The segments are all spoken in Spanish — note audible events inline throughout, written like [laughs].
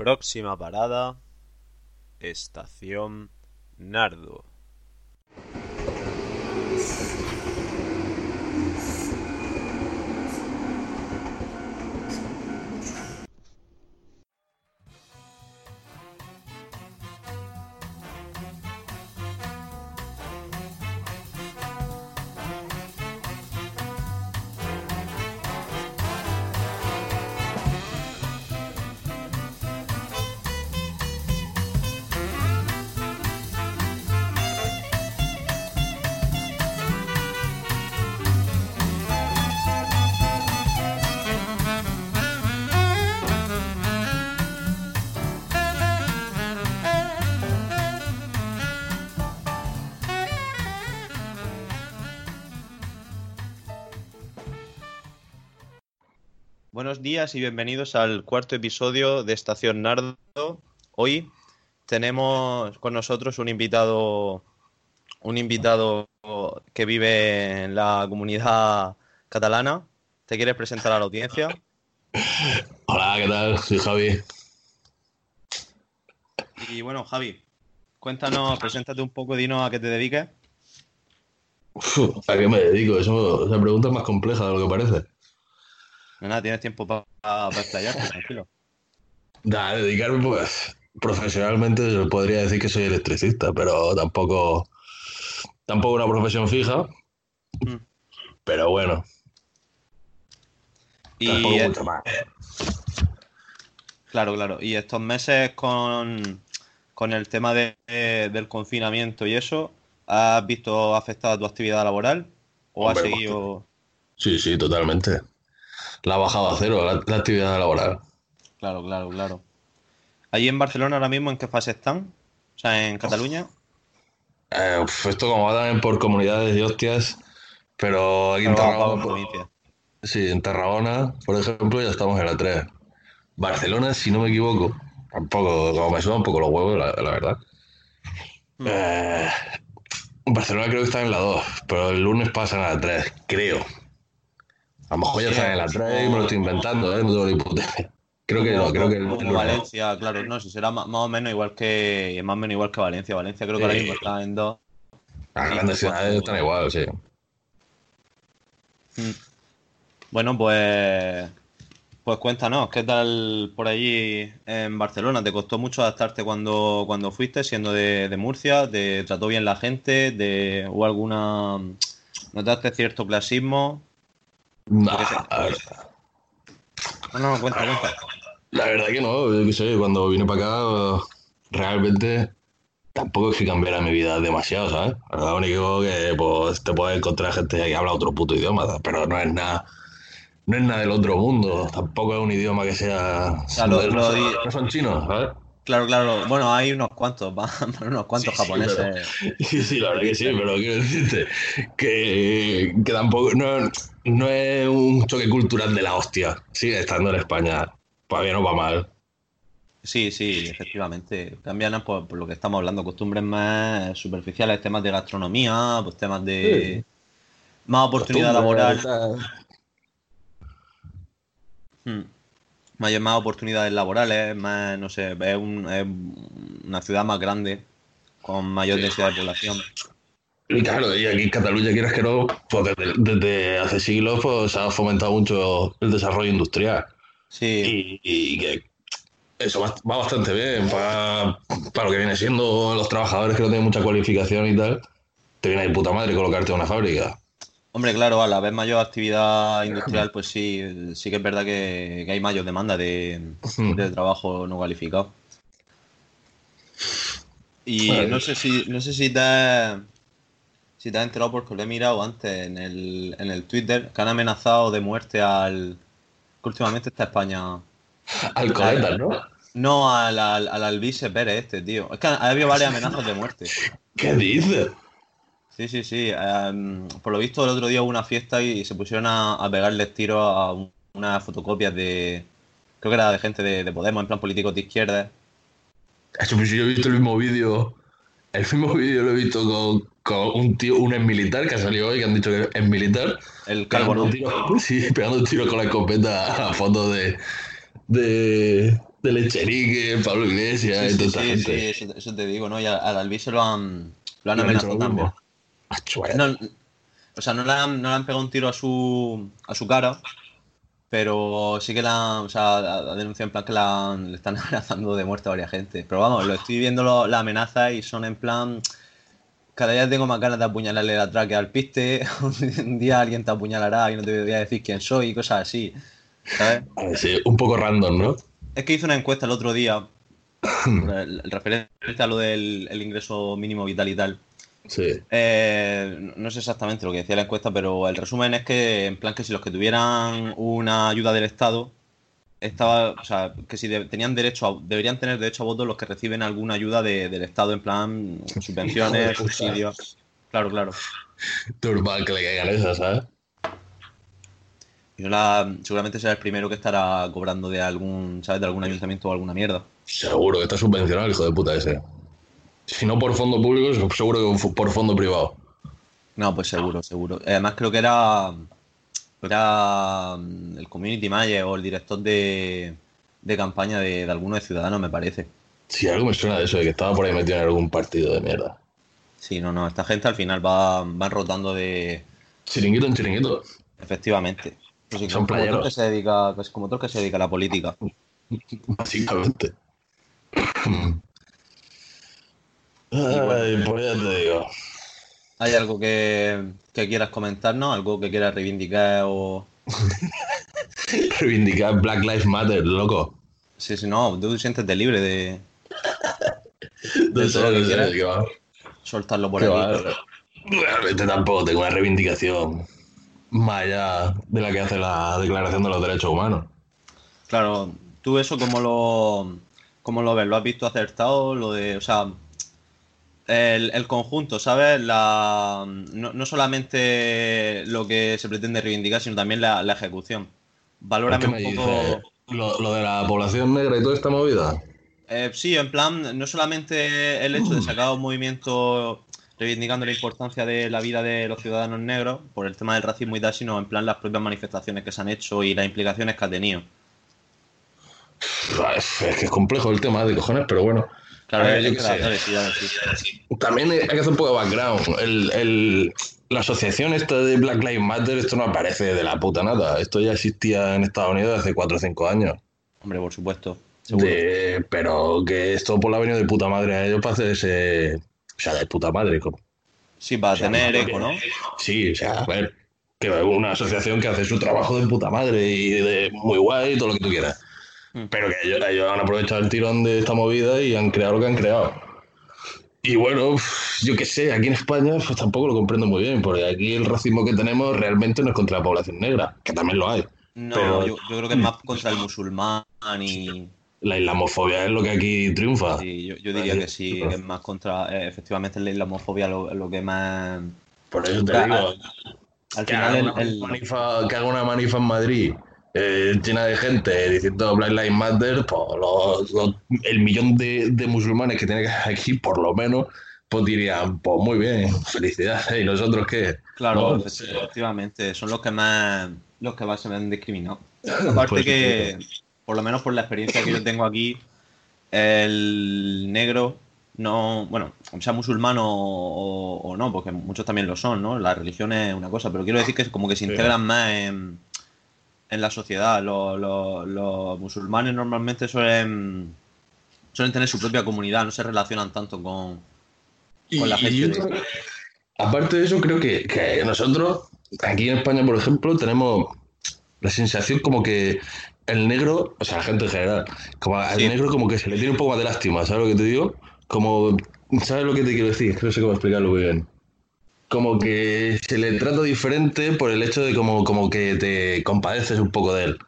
Próxima parada, Estación Nardo. Buenos días y bienvenidos al cuarto episodio de Estación Nardo. Hoy tenemos con nosotros un invitado, un invitado que vive en la comunidad catalana. ¿Te quieres presentar a la audiencia? Hola, ¿qué tal? Soy Javi. Y bueno, Javi, cuéntanos, preséntate un poco, dinos a qué te dediques. Uf, ¿A qué me dedico? Eso, esa pregunta es más compleja de lo que parece. Nada, tienes tiempo para pa explayarte, tranquilo. Da, dedicarme, pues, profesionalmente yo podría decir que soy electricista, pero tampoco, tampoco una profesión fija. Mm. Pero bueno, Y tampoco mucho más. claro, claro. Y estos meses con, con el tema de- de- del confinamiento y eso, ¿has visto afectada tu actividad laboral? ¿O has seguido? Sí, sí, totalmente. La ha bajado a cero, la, la actividad laboral. Claro, claro, claro. ¿Allí en Barcelona ahora mismo en qué fase están? O sea, en Cataluña. Eh, uf, esto como va también por comunidades y hostias, pero aquí en por Tarragona, sí, en Tarragona, por ejemplo, ya estamos en la 3. Barcelona, si no me equivoco, tampoco, como me sudan un poco los huevos, la, la verdad. Mm. Eh, Barcelona creo que está en la 2, pero el lunes pasan a la 3, creo. A lo mejor ya en la 3 y me lo estoy inventando, ¿eh? No tengo ni puta. Creo que no, creo que el, el Como. Valencia, claro, no, si será más, o menos igual que más o menos igual que Valencia. Valencia creo que ahora mismo está en dos. Las grandes ciudades están igual, sí. Mm. Bueno, pues pues cuéntanos, ¿qué tal por allí en Barcelona? ¿Te costó mucho adaptarte cuando, cuando fuiste, siendo de, de Murcia? ¿Te trató bien la gente? ¿De, ¿Hubo alguna... ¿Notaste cierto clasismo? Nah, No, no, cuenta, cuenta. La verdad que no, yo qué sé, cuando vine para acá, realmente tampoco es que cambiara mi vida demasiado, ¿sabes? Lo único que pues, te puedes encontrar gente que habla otro puto idioma, ¿sabes? pero no es nada, no es nada del otro mundo, tampoco es un idioma que sea... lo no son chinos, ¿sabes? Claro, claro. Bueno, hay unos cuantos, [laughs] va- unos cuantos Sí, sí, japoneses. [laughs] Sí, sí, la verdad que sí, pero quiero decirte que, que tampoco, no, no es un choque cultural de la hostia, sigue estando en España, para bien o para mal. Sí, sí, efectivamente. Cambian por, por lo que estamos hablando, costumbres más superficiales, temas de gastronomía, pues temas de más oportunidad laboral. Hmm. Mayor, más oportunidades laborales, más, no sé, es, un- es una ciudad más grande, con mayor Sí. densidad de población. Y claro, y aquí en Cataluña, quieras que no, pues desde, desde hace siglos pues, se ha fomentado mucho el desarrollo industrial. Sí, Y, y que eso va, va bastante bien para, para lo que viene siendo los trabajadores que no tienen mucha cualificación y tal. Te viene de puta madre colocarte en una fábrica. Hombre, claro, a la vez mayor actividad industrial, pues sí, sí que es verdad que, que hay mayor demanda de, de trabajo no cualificado. Y no sé si, no sé si te has, si te has enterado porque lo he mirado antes en el, en el Twitter, que han amenazado de muerte al que últimamente está España. Alcoletas, ¿no? No, al, al, al Alvise Pérez este, tío. Es que ha habido varias amenazas de muerte. [laughs] ¿Qué dices? Sí, sí, sí. Em, por lo visto, el otro día hubo una fiesta y se pusieron a, a pegarles tiros a un- unas fotocopias de. Creo que era de gente de, de Podemos, en plan políticos de izquierda. Eso, pues yo he visto el mismo vídeo. El mismo vídeo lo he visto con, con un tío, un ex militar que ha salido hoy, que han dicho que es militar. El Pegando tiros, [laughs] sí, pegando tiros con la escopeta a fotos de, de, Del Echerique, Pablo Iglesias Sí, y toda sí, esta sí, gente. sí, eso, eso te digo, ¿no? Y al, al Albi se lo han, lo han amenazado también. Vaya. No, o sea, no le, han, no le han pegado un tiro a su, a su cara, pero sí que la, han- o sea, ha ha denunciado en plan que la, le están [laughs] amenazando de muerte a varias gente. Pero vamos, lo estoy viendo lo- la amenaza y son en plan. Cada día tengo más ganas de apuñalarle la tráquea al piste. [laughs] Un día alguien te apuñalará y no te voy a decir quién soy y cosas así. ¿Sabes? A ver, sí, un poco random, ¿no? Es que hice una encuesta el otro día, el, [clears throat] el referente a lo del el ingreso mínimo vital y tal. Sí. Eh, no- sé exactamente lo que decía la encuesta, pero el resumen es que, en plan, que si los que tuvieran una ayuda del Estado, estaba, o sea, que si de- tenían derecho a, deberían tener derecho a voto los que reciben alguna ayuda de- del Estado, en plan, subvenciones, [laughs] subsidios. Claro, claro. Normal que le caigan esas, ¿sabes? Y no la- seguramente será el primero que estará cobrando de algún, ¿sabes? De algún ayuntamiento o alguna mierda. Seguro que está subvencionado el hijo de puta ese. Si no por fondo público, seguro que por fondo privado. No, pues seguro, seguro. Además creo que era, era mm, el community manager o el director de, de campaña de, de alguno de Ciudadanos, me parece. Sí, algo me suena de eso, de que estaba por ahí metido en algún partido de mierda. Sí, no, no, esta gente al final va, van rotando de... Chiringuito en chiringuito. Efectivamente. Pues sí, Son como, playeros. que se dedica, pues como todo el que se dedica a la política. [laughs] Básicamente. [clears throat] [laughs] Ay, pues ya te digo. ¿Hay algo que, que quieras comentarnos? ¿Algo que quieras reivindicar o...? [laughs] Reivindicar Black Lives Matter, loco. Sí, sí, no, tú siéntete libre de De todo lo que quieras. qué va. soltarlo por Qué aquí. va. Realmente tampoco tengo una reivindicación más allá de la que hace la Declaración de los Derechos Humanos. Claro, tú eso cómo lo, cómo lo ves, ¿lo has visto acertado? Lo de, o sea, el, el conjunto, ¿sabes? La, no, no solamente lo que se pretende reivindicar, sino también la, la ejecución. Valórame ¿Qué me un poco. lo de la población negra y toda esta movida. Eh, sí, en plan, no solamente el hecho de sacar un movimiento reivindicando la importancia de la vida de los ciudadanos negros por el tema del racismo y tal, sino en plan las propias manifestaciones que se han hecho y las implicaciones que ha tenido. Es que es complejo el tema de cojones, pero bueno. Claro, ver, es yo que la-. También hay que hacer un poco de background. El, el- la asociación esta de Black Lives Matter, esto no aparece de la puta nada. Esto ya existía en Estados Unidos hace 4 o 5 años. Hombre, por supuesto. De- pero que esto por la ha venido de puta madre a ellos para hacerse. O sea, de puta madre. como- Sí, para o sea, tener eco, ¿no? Sí, o sea, a ver. Que una asociación que hace su trabajo de puta madre y de muy guay y todo lo que tú quieras. Pero que ellos, ellos han aprovechado el tirón de esta movida y han creado lo que han creado. Y bueno, yo qué sé, aquí en España pues tampoco lo comprendo muy bien, porque aquí el racismo que tenemos realmente no es contra la población negra, que también lo hay. No, Pero- yo, yo creo que es más contra el musulmán y... La islamofobia es lo que aquí triunfa. Sí, yo, yo diría que sí, que es más contra... eh, efectivamente, la islamofobia lo, lo que más... Por eso te digo, Al que final, haga, el, una el- manifa, que haga una manifa en Madrid eh, llena de gente diciendo Black Lives Matter, pues los- los- el millón de, de musulmanes que tiene aquí, por lo menos, pues dirían, pues muy bien, felicidades. ¿Y nosotros qué? Claro, No, efecti- efectivamente, son los que más los que más se ven discriminados. [laughs] Aparte Pues, que, por lo menos por la experiencia que yo tengo aquí, el negro no, bueno, sea musulmán o, o- o no, porque muchos también lo son, ¿no? La religión es una cosa, pero quiero decir que es como que se Sí. integran más en, en la sociedad. Los, los- los musulmanes normalmente suelen, suelen tener su propia comunidad, no se relacionan tanto con, con la gente. creo- aparte de eso, creo que, que nosotros, aquí en España, por ejemplo, tenemos la sensación como que el negro, o sea, la gente en general, como al Sí. negro como que se le tiene un poco más de lástima, ¿sabes lo que te digo? Como, ¿sabes lo que te quiero decir? No sé cómo explicarlo muy bien. Como que se le trata diferente por el hecho de como, como que te compadeces un poco de él.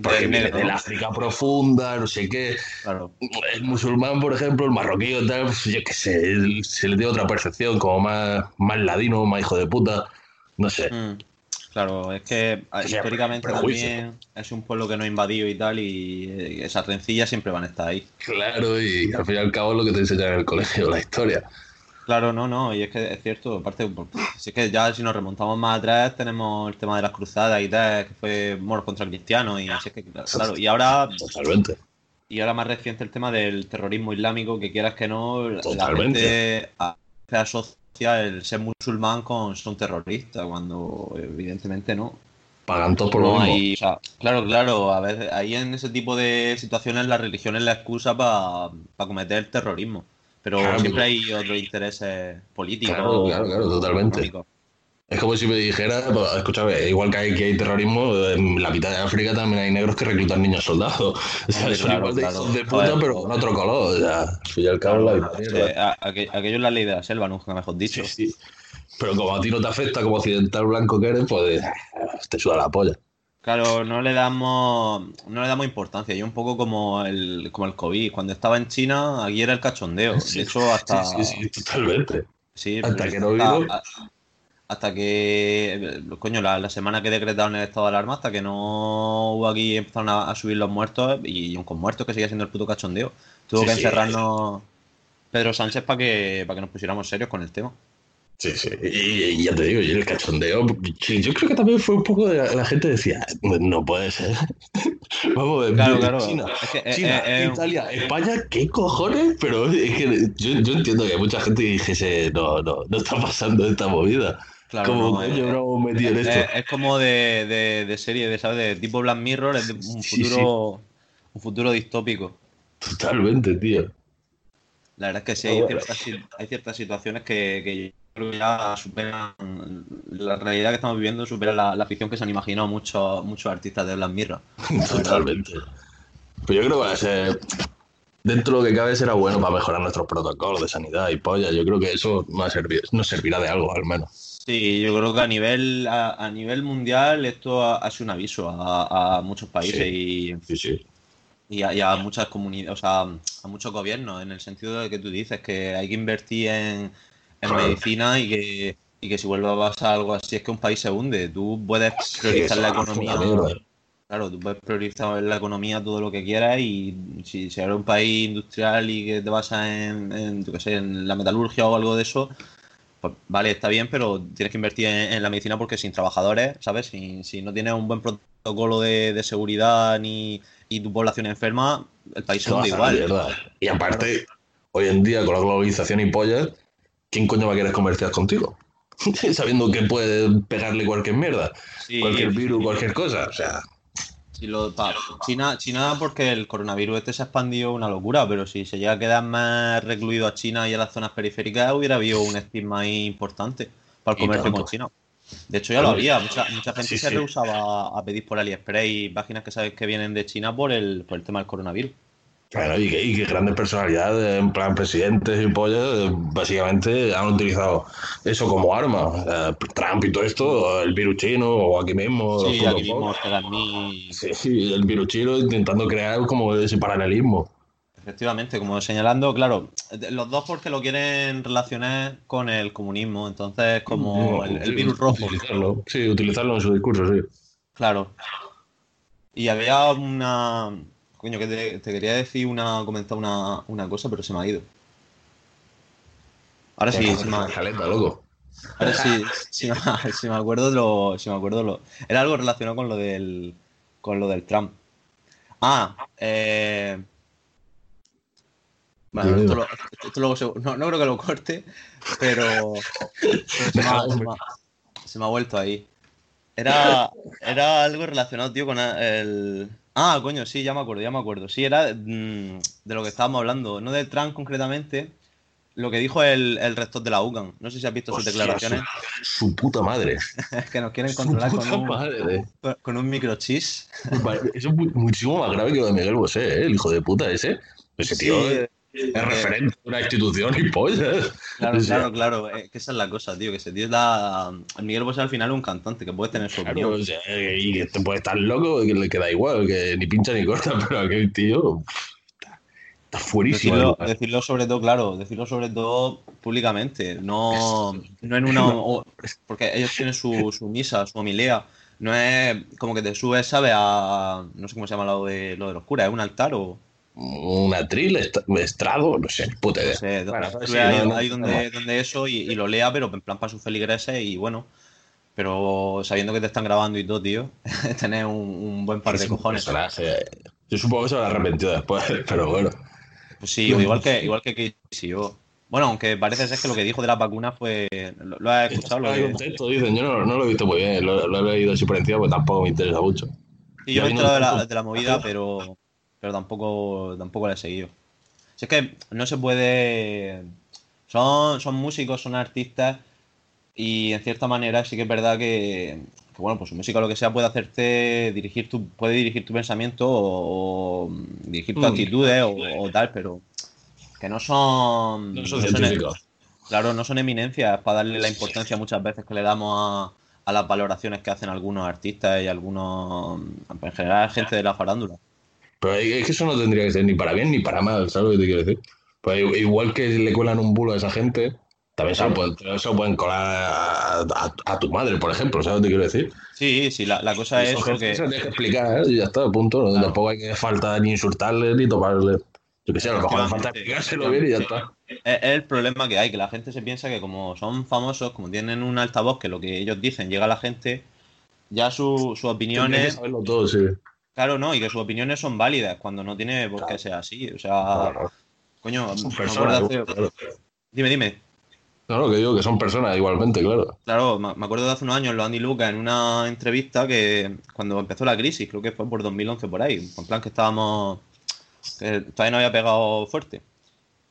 Porque viene del. África profunda, no sé qué Claro. el musulmán, por ejemplo, el marroquí o tal, pues, yo qué sé, se le tiene otra percepción, como más, más ladino, más hijo de puta, no sé. Mm, Claro, es que ah, O sea, históricamente prejuicio. también es un pueblo que no ha invadido y tal, y eh, esas rencillas siempre van a estar ahí. Claro, y al fin y al cabo es lo que te enseñan en el colegio, la historia. Claro, no, no, y es que es cierto, aparte, si es que ya si nos remontamos más atrás, tenemos el tema de las cruzadas y tal, que fue moros contra cristianos, y así es que, claro, y ahora, Totalmente. y ahora más reciente el tema del terrorismo islámico, que quieras que no, Totalmente. la gente asocia el ser musulmán con ser un terrorista, cuando evidentemente no. Pagan todo por lo mismo. hay- o sea, claro, claro, a veces ahí en ese tipo de situaciones la religión es la excusa para cometer terrorismo. Pero Claro, siempre hay otros intereses políticos. Claro, claro, claro, totalmente. económicos. Es como si me dijera, pues, escúchame, igual que hay, que hay terrorismo, en la mitad de África también hay negros que reclutan niños soldados. [laughs] O sea, son claro, igual de claro. hijos de puta, pero con otro color. O sea, al fin y al cabo la misma mierda. A- aqu- aquello es la ley de la selva, nunca mejor dicho. Sí, sí. Pero como a ti no te afecta como occidental blanco que eres, pues te suda la polla. Claro, no le damos, no le damos importancia. Yo un poco como el, como el COVID. Cuando estaba en China, aquí era el cachondeo. [laughs] Sí, De hecho, hasta. Sí, sí, sí, totalmente. sí, hasta que no hasta- vino. Hasta que. Coño, la, la semana que decretaron el estado de alarma, hasta que no hubo aquí, empezaron a, a subir los muertos y un con muertos que seguía siendo el puto cachondeo. Tuvo que encerrarnos Pedro Sánchez para que, para que nos pusiéramos serios con el tema. Sí, sí. Y, y ya te digo, y el cachondeo, yo creo que también fue un poco de la, la gente decía, no puede ser. [laughs] Vamos a ver, Claro, claro. China, Es que, eh, China, eh, eh, Italia, España, ¿qué cojones? Pero es que yo, yo entiendo que mucha gente dijese, no, no, no está pasando esta movida. claro, ¿Cómo no, metido en esto? es como de, de, de serie, de, ¿sabes? De tipo Black Mirror, es de un Sí, futuro, un futuro distópico. Totalmente, tío. La verdad es que sí, hay bueno. ciertas, hay ciertas situaciones que, creo que ya superan la realidad que estamos viviendo, supera la, la ficción que se han imaginado muchos, muchos artistas de Black Mirror. [laughs] Totalmente. Pues yo creo que va a ser, dentro de lo que cabe, será bueno para mejorar nuestros protocolos de sanidad y polla. Yo creo que eso nos, servir- servirá de algo, al menos. Sí, yo creo que a nivel, a, a nivel mundial esto ha, ha sido un aviso a, a muchos países y, Sí, sí. y a, y a muchas comunidades, o sea, a muchos gobiernos, en el sentido de que tú dices que hay que invertir en, en Claro. medicina y que, y que si vuelve a pasar algo así es que un país se hunde. Tú puedes priorizar la economía. Claro, tú puedes priorizar la economía todo lo que quieras y si, si eres un país industrial y que te basas en, en, yo qué sé, en la metalurgia o algo de eso, pues vale, está bien, pero tienes que invertir en, en la medicina porque sin trabajadores, ¿sabes? Si, si no tienes un buen protocolo de, de seguridad ni y tu población enferma, el país se va igual. mierda. Y aparte, hoy en día, con la globalización y pollas, ¿quién coño va a querer comerciar contigo? [laughs] Sabiendo que puede pegarle cualquier mierda, Sí, cualquier virus, cualquier cosa. O sea, si lo- pa- China, China porque el coronavirus este se ha expandido una locura, pero si se llega a quedar más recluido a China y a las zonas periféricas, hubiera habido un estigma ahí importante para el comercio con China. De hecho, ya lo había. Mucha, mucha gente Sí, se rehusaba a pedir por AliExpress y páginas que sabes que vienen de China por el, por el tema del coronavirus. Bueno, y que, y que grandes personalidades, en plan presidentes y pollas, eh, básicamente han utilizado eso como arma. Eh, Trump y todo esto, el virus chino, o aquí mismo. Sí, aquí mismo Sí, el virus chino intentando crear como ese paralelismo. Efectivamente, como señalando, claro, los dos porque lo quieren relacionar con el comunismo, entonces como el, el Sí, virus rojo. Utilizarlo, sí, utilizarlo en su discurso, sí. Claro. Y había una. Coño, que te, te quería decir una. comentar una, una cosa, pero se me ha ido. Ahora sí, sí me, Caleta, loco. ahora sí, [laughs] sí me, sí me acuerdo de lo. sí me acuerdo lo. Era algo relacionado con lo del. con lo del Trump. Ah, eh. Bueno, esto, lo- esto luego se- no, no creo que lo corte, pero, pero se, me ha, se me ha- se me ha vuelto ahí. Era, era algo relacionado, tío, con el... Ah, coño, sí, ya me acuerdo, ya me acuerdo. Sí, era mm, de lo que estábamos hablando, no de Trump concretamente, lo que dijo el, el rector de la UCAM. No sé si has visto sus declaraciones, Su, su puta madre. [laughs] que nos quieren controlar con un, madre. con un microchip. Vale, Eso es mu- muchísimo más grave que lo de Miguel Bosé, ¿eh? el hijo de puta ese. Ese tío Sí, es, eh, referente de una institución y pollas. Claro, claro, claro. Es que esa es la cosa, tío. Que ese tío es la. Miguel Bosé al final es un cantante que puede tener su Claro, opinión. o sea, y que te puede estar loco, que le queda igual, que ni pincha ni corta, [laughs] pero aquel tío está, está fuerísimo. Decirlo, sobre todo, claro, decirlo sobre todo públicamente, no, no en una... o- porque ellos tienen su, su misa, su homilía, no es como que te subes, ¿sabes? A... no sé cómo se llama lo de, lo de los curas, ¿es un altar o...? Un atril, est- estrado, no sé, puta idea. No sé, Bueno, sí, ahí, no, no, ahí no. donde, donde eso y, y lo lea, pero en plan para sus feligreses y bueno, pero sabiendo que te están grabando y todo, tío, [laughs] tener un, un buen par Es de cojones. personaje, Yo supongo que se habrá arrepentido después, [laughs] pero bueno. Pues sí, igual que, igual que Casey, yo. Bueno, aunque parece ser que lo que dijo de la vacuna fue. ¿Lo, lo has escuchado? Lo contexto, dicen. Yo no, no lo he visto muy bien, lo, lo he leído así por encima, pues tampoco me interesa mucho. Sí, yo he enterado de la, de la movida, pero, pero tampoco, tampoco la he seguido. Si es que no se puede. Son, son músicos, son artistas, y en cierta manera sí que es verdad que, que, bueno, pues su música o lo que sea puede hacerte dirigir tu, puede dirigir tu pensamiento o, o dirigir tus Mm. actitudes o, o tal, pero que no son. No son no científicos. Claro, no son eminencias para darle la importancia muchas veces que le damos a, a las valoraciones que hacen algunos artistas y algunos, en general, gente de la farándula. Pero es que eso no tendría que ser ni para bien ni para mal, ¿sabes lo que te quiero decir? Pues igual que le cuelan un bulo a esa gente, también se lo pueden, se lo pueden colar a, a- a tu madre, por ejemplo, ¿sabes lo que te quiero decir? Sí, sí, la, la cosa es Eso, eso que... se lo tienes que explicar, ¿eh? y ya está, punto. Claro. Tampoco hay que falta ni insultarle ni tomarle. Yo qué sé, a lo mejor hace falta explicárselo bien y ya está. Es, es el problema que hay, que la gente se piensa que como son famosos, como tienen un altavoz que lo que ellos dicen llega a la gente, ya su- que opiniones... saberlo todo, sí. Claro, no, y que sus opiniones son válidas cuando no tiene por qué Claro. ser así. O sea, Claro, coño, Son me personas, acuerdo hace- claro. Dime, dime. Lo que digo, que son personas igualmente, claro. Claro, me acuerdo de hace unos años, los Andy Lucas, en una entrevista que cuando empezó la crisis, creo que fue por 2011 por ahí, en plan que estábamos, que todavía no había pegado fuerte.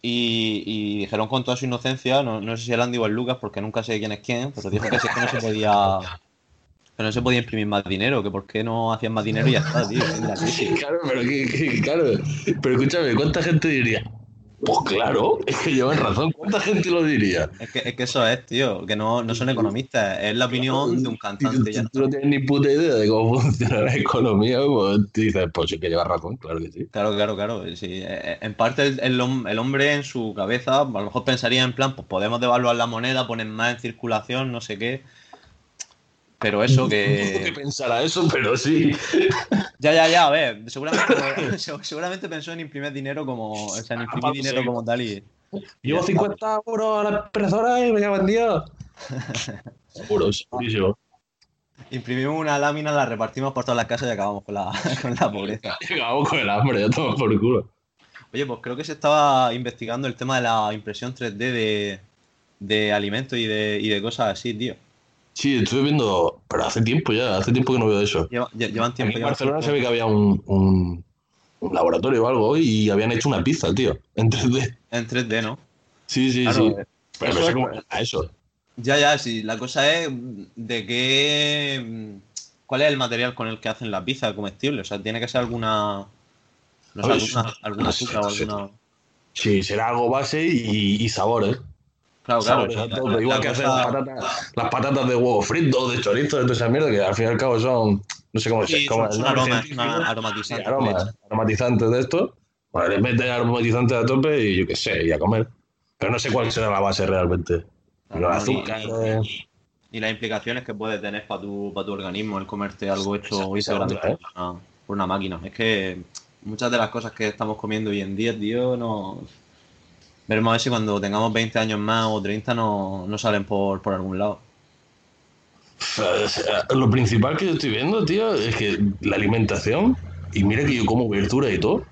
Y, y dijeron con toda su inocencia, no, no sé si el Andy o el Lucas, porque nunca sé quién es quién, pero dijo que, sí, que no se podía que no se podía imprimir más dinero, que por qué no hacían más dinero y ya está, tío. [laughs] Claro, pero que, que- claro. Pero escúchame, ¿cuánta gente diría? Pues claro, es que llevan razón. ¿Cuánta gente lo diría? Es que, es que eso es, tío, que no, no son economistas, es la opinión de un cantante. tú no tienes ni puta idea de cómo [laughs] funciona la economía, pues dices, pues sí que llevas razón, claro que sí. Claro, claro, claro. Sí. Eh, En parte el, el el hombre en su cabeza a lo mejor pensaría en plan, pues podemos devaluar la moneda, poner más en circulación, no sé qué. Pero eso [laughs] No que que... pensara eso, pero sí. [laughs] Ya, ya, ya, a ver, seguramente, [laughs] seguramente pensó en imprimir dinero como... O sea, en imprimir Aparte, dinero sí. como tal y... Llevo 50 euros a la impresora y me en Dios. Seguro, segurísimo. Imprimimos una lámina, la repartimos por todas las casas y acabamos con la, con la pobreza. Acabamos con el hambre, ya tomo por culo. Oye, pues creo que se estaba investigando el tema de la impresión 3D de, de alimentos y de, y de cosas así, tío. Sí, estuve viendo, pero hace tiempo ya, hace tiempo que no veo eso. Lleva- lle- llevan Aquí tiempo en llevan Barcelona tiempo. se ve que había un, un, un laboratorio o algo y habían hecho una pizza, tío, en 3D. En 3D, ¿no? Sí, sí, Claro, sí. eh, Pero eso no sé es- cómo a eso. Ya, ya, sí. La cosa es de qué. ¿Cuál es el material con el que hacen la pizza comestible? O sea, tiene que ser alguna. No sé, alguna, alguna azúcar o alguna. Sí, será algo base y, y sabores. Claro, claro. Igual la que hacen cosa- las patatas, las patatas de huevo frito, de chorizo, de toda esa mierda, que al fin y al cabo son, no sé cómo Sí, se cómo son, aromas, aromatizantes. aromas, aromatizantes de esto. Bueno, les meten aromatizantes a tope y yo qué sé, y a comer. Pero no sé cuál será la base realmente. Claro, ni- azúcares. ni- Y las implicaciones que puede tener para tu, para tu organismo el comerte algo hecho ¿eh? por una, por una máquina. Es que muchas de las cosas que estamos comiendo hoy en día, tío, no. Veremos a ver si cuando tengamos 20 años más o 30 no, no salen por, por algún lado. Sea, Lo principal que yo estoy viendo, tío, es que la alimentación, y mira que yo como verdura y todo,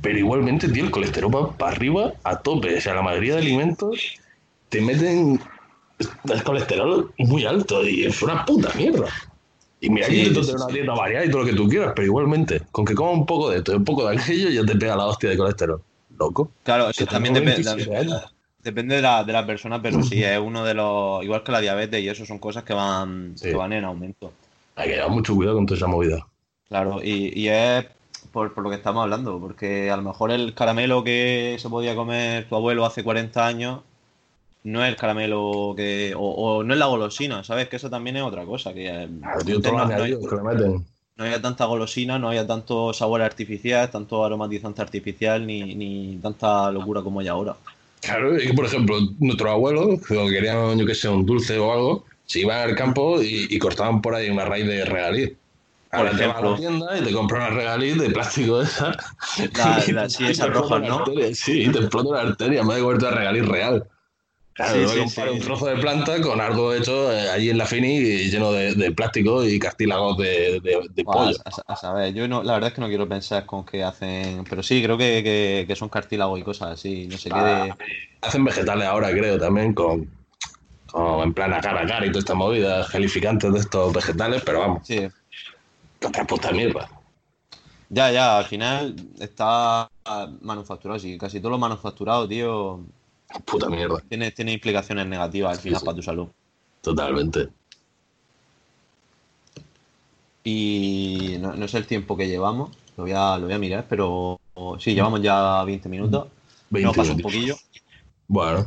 pero igualmente, tío, el colesterol va para arriba a tope. O sea, la mayoría de alimentos te meten el colesterol muy alto y es una puta mierda. Y mira que Sí, sí, tener sí. una dieta variada y todo lo que tú quieras, pero igualmente, con que coma un poco de esto y un poco de aquello, ya te pega la hostia de colesterol. Loco. Claro, eso también tengo depe- 27 años. depende de la, de la persona, pero sí, es uno de los. Igual que la diabetes y eso son cosas que van, Sí. que van en aumento. Hay que llevar mucho cuidado con toda esa movida. Claro, y, y es por, por lo que estamos hablando, porque a lo mejor el caramelo que se podía comer tu abuelo hace 40 años no es el caramelo que. O, o no es la golosina, ¿sabes? Que eso también es otra cosa. Que eh, Claro, tío, antes todos los no, no, que le meten. No había tanta golosina, no había tanto sabor artificial, tanto aromatizante artificial, ni, ni tanta locura como hay ahora. Claro, es que por ejemplo, nuestros abuelos, cuando querían, yo que sé, un dulce o algo, se iban al campo y, y cortaban por ahí una raíz de regaliz. Por Ahora te vas a la tienda y te compras una regaliz de plástico de esa. La- [laughs] y la- sí, y esas rojas, ¿no? arteria. Sí, y te explota la arteria de comerte una regaliz real. Claro, Sí, sí, comparo sí. un trozo de planta con [laughs] algo hecho eh, allí en la Fini y lleno de, de plástico y cartílagos de, de, pollo. a, a saber, yo no, la verdad es que no quiero pensar con que hacen, pero sí, creo que, que- que son cartílagos y cosas así, no sé qué de... Hacen vegetales ahora, creo, también con, con en plan agar agar y todas estas movidas gelificantes de estos vegetales, pero vamos, Sí, otra puta mierda. ya, ya, al final está manufacturado, sí, casi todo lo manufacturado, tío, Puta mierda, tiene, tiene implicaciones negativas al final sí. para tu salud. totalmente. Y no, no sé el tiempo que llevamos, lo voy a, lo voy a mirar, pero sí, llevamos ya 20 minutos, 20 nos pasa un minutos. poquillo. Bueno,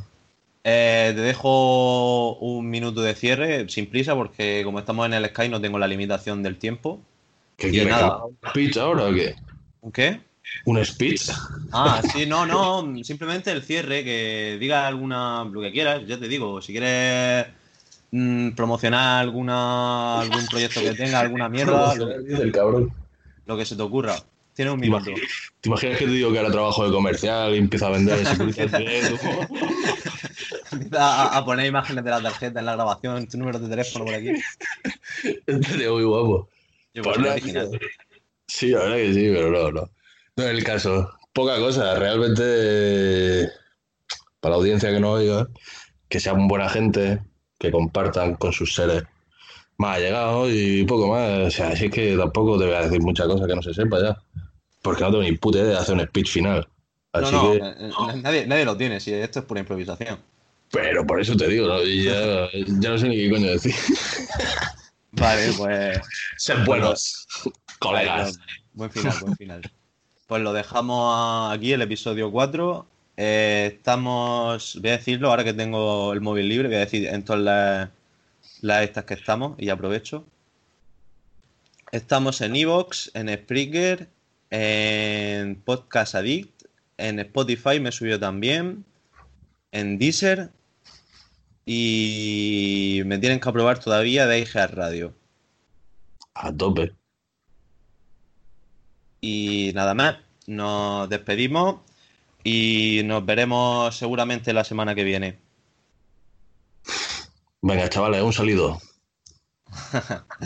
Eh, te dejo un minuto de cierre, sin prisa, porque como estamos en el Sky no tengo la limitación del tiempo. ¿qué Y ahora o qué? ¿Un qué? ¿Un speech? Ah, sí, no, no, simplemente el cierre, que diga alguna, lo que quieras, ya te digo, si quieres mm, promocionar alguna, algún proyecto que tenga, alguna mierda, lo, el cabrón. lo que se te ocurra. Tienes un ¿Te minuto. imaginas, te imaginas que te digo que ahora trabajo de comercial y empiezo a vender [laughs] Empieza a, a poner imágenes de la tarjeta en la grabación, tu número de teléfono por aquí. [laughs] Estaría muy guapo. Yo, Pues pues. Sí, la verdad que sí, pero no, no. No es el caso. Poca cosa, realmente para la audiencia que no oiga, que sean buena gente, que compartan con sus seres más allegados y poco más. O sea, así es que tampoco te voy a decir muchas cosas que no se sepa ya. Porque no tengo ni puta idea de hacer un speech final. No, Así no, que, eh, eh, nadie, nadie lo tiene, si esto es pura improvisación. pero por eso te digo, ¿no? Ya, ya no sé ni qué coño decir. Vale, pues. Ser buenos colegas. Buen final, buen final. Pues lo dejamos aquí, el episodio 4. Eh, estamos, voy a decirlo, ahora que tengo el móvil libre, voy a decir en todas las, las estas que estamos y aprovecho. Estamos en Evox, en Spreaker, en Podcast Addict, en Spotify me subió también, en Deezer y me tienen que aprobar todavía de iHeart Radio. A tope. Y nada más, nos despedimos y nos veremos seguramente la semana que viene. Venga, chavales, un saludo. [laughs]